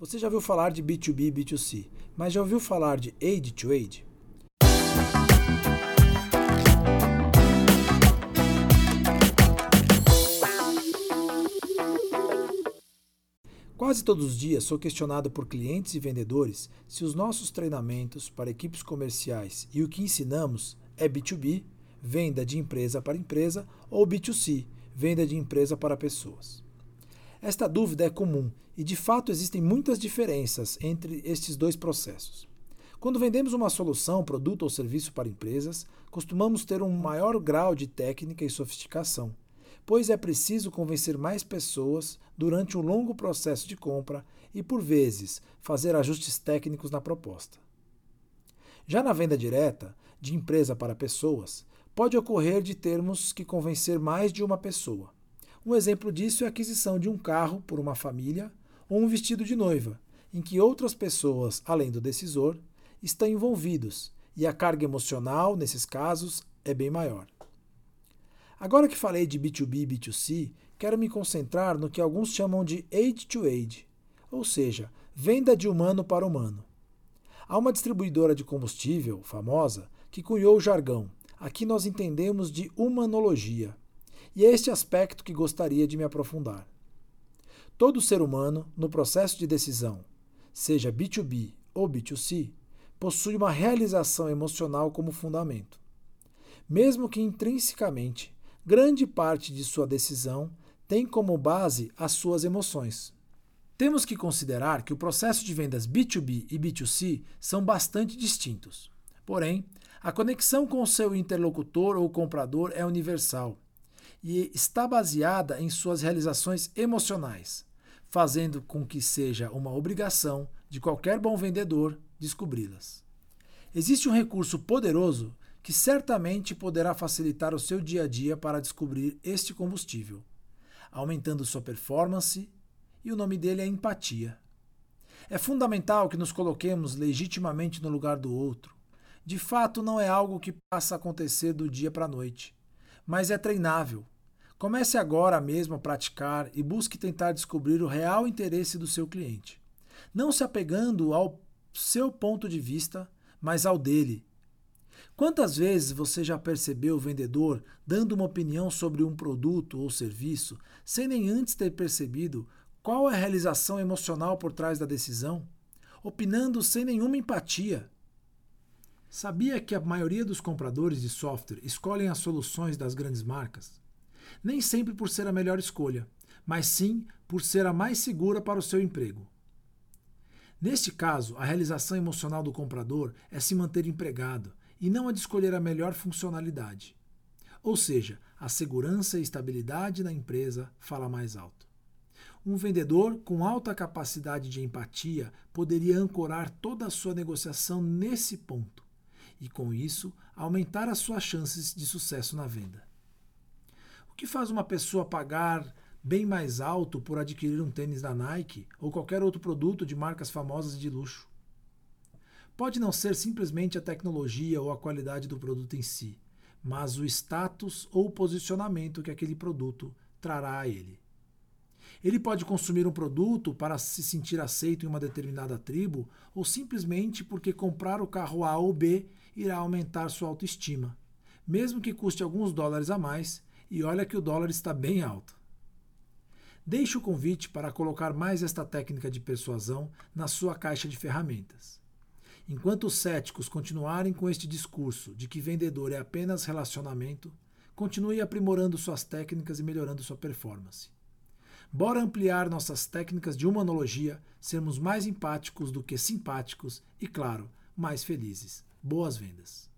Você já ouviu falar de B2B e B2C, mas já ouviu falar de Aid to Aid? Quase todos os dias sou questionado por clientes e vendedores se os nossos treinamentos para equipes comerciais e o que ensinamos é B2B, venda de empresa para empresa, ou B2C, venda de empresa para pessoas. Esta dúvida é comum e, de fato, existem muitas diferenças entre estes dois processos. Quando vendemos uma solução, produto ou serviço para empresas, costumamos ter um maior grau de técnica e sofisticação, pois é preciso convencer mais pessoas durante um longo processo de compra e, por vezes, fazer ajustes técnicos na proposta. Já na venda direta, de empresa para pessoas, pode ocorrer de termos que convencer mais de uma pessoa. Um exemplo disso é a aquisição de um carro por uma família ou um vestido de noiva, em que outras pessoas, além do decisor, estão envolvidos e a carga emocional, nesses casos, é bem maior. Agora que falei de B2B e B2C, quero me concentrar no que alguns chamam de aid to aid, ou seja, venda de humano para humano. Há uma distribuidora de combustível famosa que cunhou o jargão. Aqui nós entendemos de humanologia e é este aspecto que gostaria de me aprofundar. Todo ser humano, no processo de decisão, seja B2B ou B2C, possui uma realização emocional como fundamento. Mesmo que intrinsecamente, grande parte de sua decisão tem como base as suas emoções. Temos que considerar que o processo de vendas B2B e B2C são bastante distintos. Porém, a conexão com o seu interlocutor ou comprador é universal e está baseada em suas realizações emocionais, fazendo com que seja uma obrigação de qualquer bom vendedor descobri-las. Existe um recurso poderoso que certamente poderá facilitar o seu dia a dia para descobrir este combustível, aumentando sua performance, e o nome dele é empatia. É fundamental que nos coloquemos legitimamente no lugar do outro. De fato, não é algo que passa a acontecer do dia para a noite mas é treinável. Comece agora mesmo a praticar e busque tentar descobrir o real interesse do seu cliente. Não se apegando ao seu ponto de vista, mas ao dele. Quantas vezes você já percebeu o vendedor dando uma opinião sobre um produto ou serviço sem nem antes ter percebido qual é a realização emocional por trás da decisão? Opinando sem nenhuma empatia. Sabia que a maioria dos compradores de software escolhem as soluções das grandes marcas? Nem sempre por ser a melhor escolha, mas sim por ser a mais segura para o seu emprego. Neste caso, a realização emocional do comprador é se manter empregado e não a de escolher a melhor funcionalidade. Ou seja, a segurança e estabilidade da empresa fala mais alto. Um vendedor com alta capacidade de empatia poderia ancorar toda a sua negociação nesse ponto e, com isso, aumentar as suas chances de sucesso na venda. O que faz uma pessoa pagar bem mais alto por adquirir um tênis da Nike ou qualquer outro produto de marcas famosas de luxo? Pode não ser simplesmente a tecnologia ou a qualidade do produto em si, mas o status ou posicionamento que aquele produto trará a ele. Ele pode consumir um produto para se sentir aceito em uma determinada tribo ou simplesmente porque comprar o carro A ou B irá aumentar sua autoestima, mesmo que custe alguns dólares a mais, e olha que o dólar está bem alto. Deixe o convite para colocar mais esta técnica de persuasão na sua caixa de ferramentas. Enquanto os céticos continuarem com este discurso de que vendedor é apenas relacionamento, continue aprimorando suas técnicas e melhorando sua performance. Bora ampliar nossas técnicas de humanologia, sermos mais empáticos do que simpáticos e, claro, mais felizes. Boas vendas!